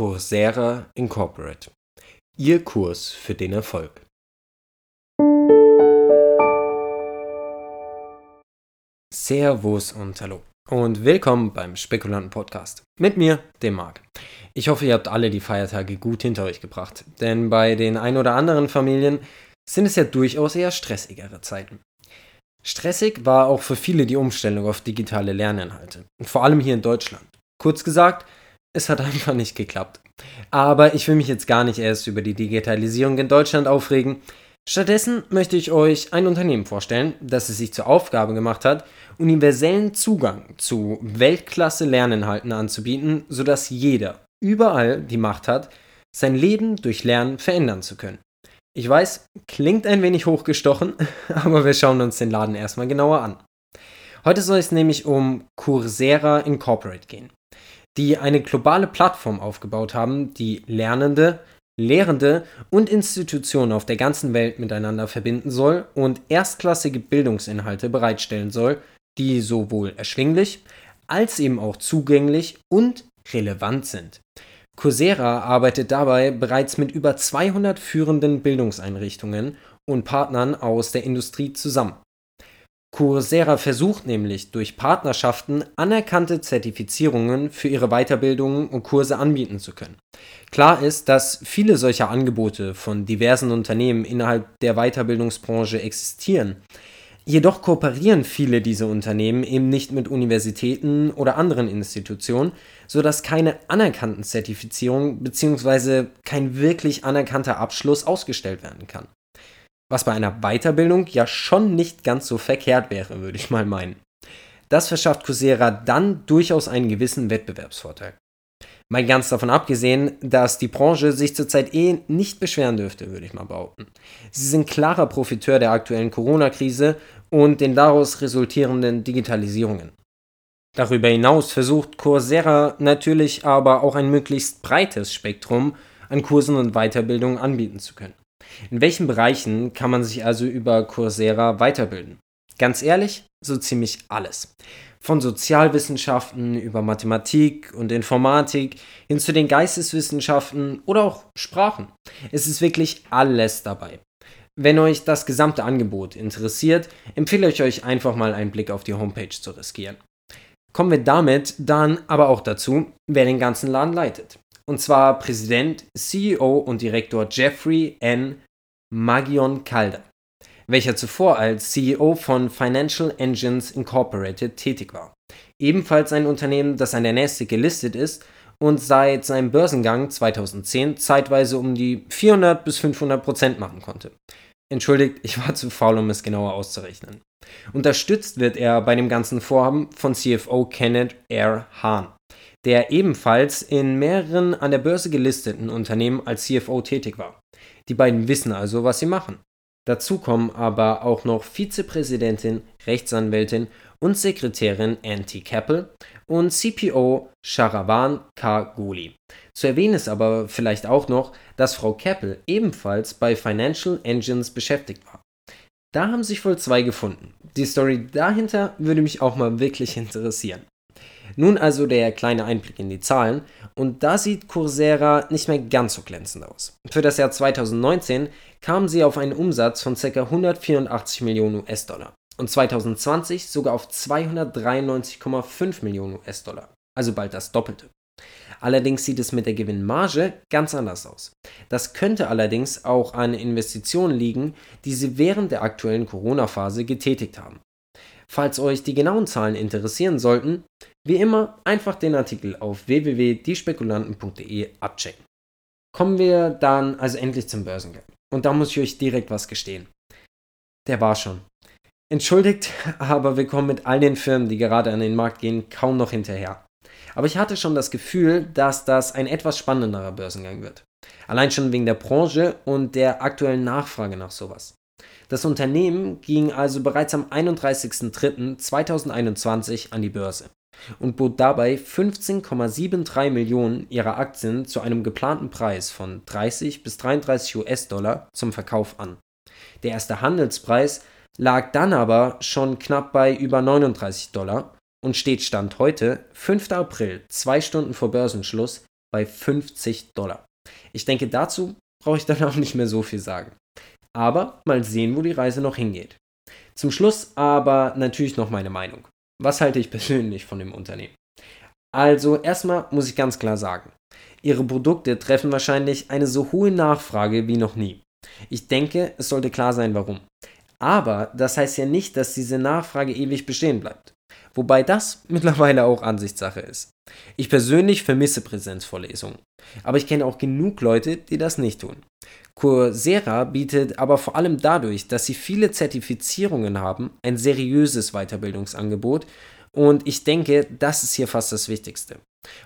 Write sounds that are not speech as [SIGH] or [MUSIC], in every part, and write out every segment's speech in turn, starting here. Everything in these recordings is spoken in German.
Coursera Incorporate. Ihr Kurs für den Erfolg. Servus und Hallo und willkommen beim Spekulanten Podcast mit mir, dem Marc. Ich hoffe, ihr habt alle die Feiertage gut hinter euch gebracht, denn bei den ein oder anderen Familien sind es ja durchaus eher stressigere Zeiten. Stressig war auch für viele die Umstellung auf digitale Lerninhalte, vor allem hier in Deutschland. Kurz gesagt, es hat [LAUGHS] einfach nicht geklappt. Aber ich will mich jetzt gar nicht erst über die Digitalisierung in Deutschland aufregen. Stattdessen möchte ich euch ein Unternehmen vorstellen, das es sich zur Aufgabe gemacht hat, universellen Zugang zu Weltklasse-Lerninhalten anzubieten, sodass jeder überall die Macht hat, sein Leben durch Lernen verändern zu können. Ich weiß, klingt ein wenig hochgestochen, [LAUGHS] aber wir schauen uns den Laden erstmal genauer an. Heute soll es nämlich um Coursera Incorporate gehen die eine globale Plattform aufgebaut haben, die Lernende, Lehrende und Institutionen auf der ganzen Welt miteinander verbinden soll und erstklassige Bildungsinhalte bereitstellen soll, die sowohl erschwinglich als eben auch zugänglich und relevant sind. Coursera arbeitet dabei bereits mit über 200 führenden Bildungseinrichtungen und Partnern aus der Industrie zusammen. Coursera versucht nämlich durch Partnerschaften anerkannte Zertifizierungen für ihre Weiterbildungen und Kurse anbieten zu können. Klar ist, dass viele solcher Angebote von diversen Unternehmen innerhalb der Weiterbildungsbranche existieren. Jedoch kooperieren viele dieser Unternehmen eben nicht mit Universitäten oder anderen Institutionen, sodass keine anerkannten Zertifizierungen bzw. kein wirklich anerkannter Abschluss ausgestellt werden kann. Was bei einer Weiterbildung ja schon nicht ganz so verkehrt wäre, würde ich mal meinen. Das verschafft Coursera dann durchaus einen gewissen Wettbewerbsvorteil. Mal ganz davon abgesehen, dass die Branche sich zurzeit eh nicht beschweren dürfte, würde ich mal behaupten. Sie sind klarer Profiteur der aktuellen Corona-Krise und den daraus resultierenden Digitalisierungen. Darüber hinaus versucht Coursera natürlich aber auch ein möglichst breites Spektrum an Kursen und Weiterbildungen anbieten zu können. In welchen Bereichen kann man sich also über Coursera weiterbilden? Ganz ehrlich, so ziemlich alles. Von Sozialwissenschaften über Mathematik und Informatik hin zu den Geisteswissenschaften oder auch Sprachen. Es ist wirklich alles dabei. Wenn euch das gesamte Angebot interessiert, empfehle ich euch einfach mal einen Blick auf die Homepage zu riskieren. Kommen wir damit dann aber auch dazu, wer den ganzen Laden leitet und zwar Präsident, CEO und Direktor Jeffrey N. Magion Calder, welcher zuvor als CEO von Financial Engines Incorporated tätig war. Ebenfalls ein Unternehmen, das an der Nasdaq gelistet ist und seit seinem Börsengang 2010 zeitweise um die 400 bis 500 Prozent machen konnte. Entschuldigt, ich war zu faul, um es genauer auszurechnen. Unterstützt wird er bei dem ganzen Vorhaben von CFO Kenneth R. Hahn der ebenfalls in mehreren an der Börse gelisteten Unternehmen als CFO tätig war. Die beiden wissen also, was sie machen. Dazu kommen aber auch noch Vizepräsidentin, Rechtsanwältin und Sekretärin Anti Keppel und CPO Sharavan K. Goli. Zu erwähnen ist aber vielleicht auch noch, dass Frau Keppel ebenfalls bei Financial Engines beschäftigt war. Da haben sich wohl zwei gefunden. Die Story dahinter würde mich auch mal wirklich interessieren. Nun also der kleine Einblick in die Zahlen und da sieht Coursera nicht mehr ganz so glänzend aus. Für das Jahr 2019 kamen sie auf einen Umsatz von ca. 184 Millionen US-Dollar und 2020 sogar auf 293,5 Millionen US-Dollar, also bald das Doppelte. Allerdings sieht es mit der Gewinnmarge ganz anders aus. Das könnte allerdings auch an Investitionen liegen, die sie während der aktuellen Corona-Phase getätigt haben. Falls euch die genauen Zahlen interessieren sollten, wie immer einfach den Artikel auf www.diespekulanten.de abchecken. Kommen wir dann also endlich zum Börsengang. Und da muss ich euch direkt was gestehen. Der war schon. Entschuldigt, [LAUGHS] aber wir kommen mit all den Firmen, die gerade an den Markt gehen, kaum noch hinterher. Aber ich hatte schon das Gefühl, dass das ein etwas spannenderer Börsengang wird. Allein schon wegen der Branche und der aktuellen Nachfrage nach sowas. Das Unternehmen ging also bereits am 31.03.2021 an die Börse und bot dabei 15,73 Millionen ihrer Aktien zu einem geplanten Preis von 30 bis 33 US-Dollar zum Verkauf an. Der erste Handelspreis lag dann aber schon knapp bei über 39 Dollar und steht Stand heute, 5. April, zwei Stunden vor Börsenschluss, bei 50 Dollar. Ich denke, dazu brauche ich dann auch nicht mehr so viel sagen. Aber mal sehen, wo die Reise noch hingeht. Zum Schluss aber natürlich noch meine Meinung. Was halte ich persönlich von dem Unternehmen? Also erstmal muss ich ganz klar sagen, ihre Produkte treffen wahrscheinlich eine so hohe Nachfrage wie noch nie. Ich denke, es sollte klar sein, warum. Aber das heißt ja nicht, dass diese Nachfrage ewig bestehen bleibt. Wobei das [LAUGHS] mittlerweile auch Ansichtssache ist. Ich persönlich vermisse Präsenzvorlesungen. Aber ich kenne auch genug Leute, die das nicht tun. Coursera bietet aber vor allem dadurch, dass sie viele Zertifizierungen haben, ein seriöses Weiterbildungsangebot und ich denke, das ist hier fast das Wichtigste.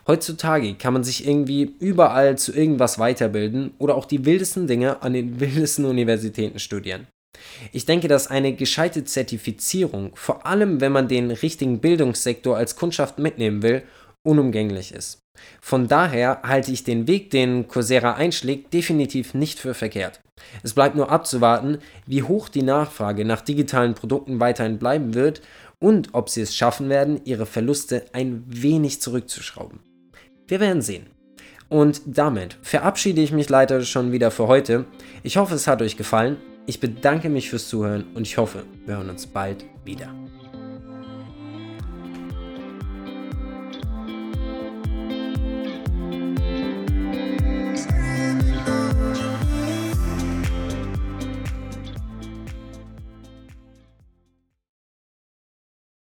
Heutzutage kann man sich irgendwie überall zu irgendwas weiterbilden oder auch die wildesten Dinge an den [LAUGHS] wildesten Universitäten studieren. Ich denke, dass eine gescheite Zertifizierung, vor allem wenn man den richtigen Bildungssektor als Kundschaft mitnehmen will, unumgänglich ist. Von daher halte ich den Weg, den Coursera einschlägt, definitiv nicht für verkehrt. Es bleibt nur abzuwarten, wie hoch die Nachfrage nach digitalen Produkten weiterhin bleiben wird und ob sie es schaffen werden, ihre Verluste ein wenig zurückzuschrauben. Wir werden sehen. Und damit verabschiede ich mich leider schon wieder für heute. Ich hoffe, es hat euch gefallen. Ich bedanke mich fürs Zuhören und ich hoffe, wir hören uns bald wieder.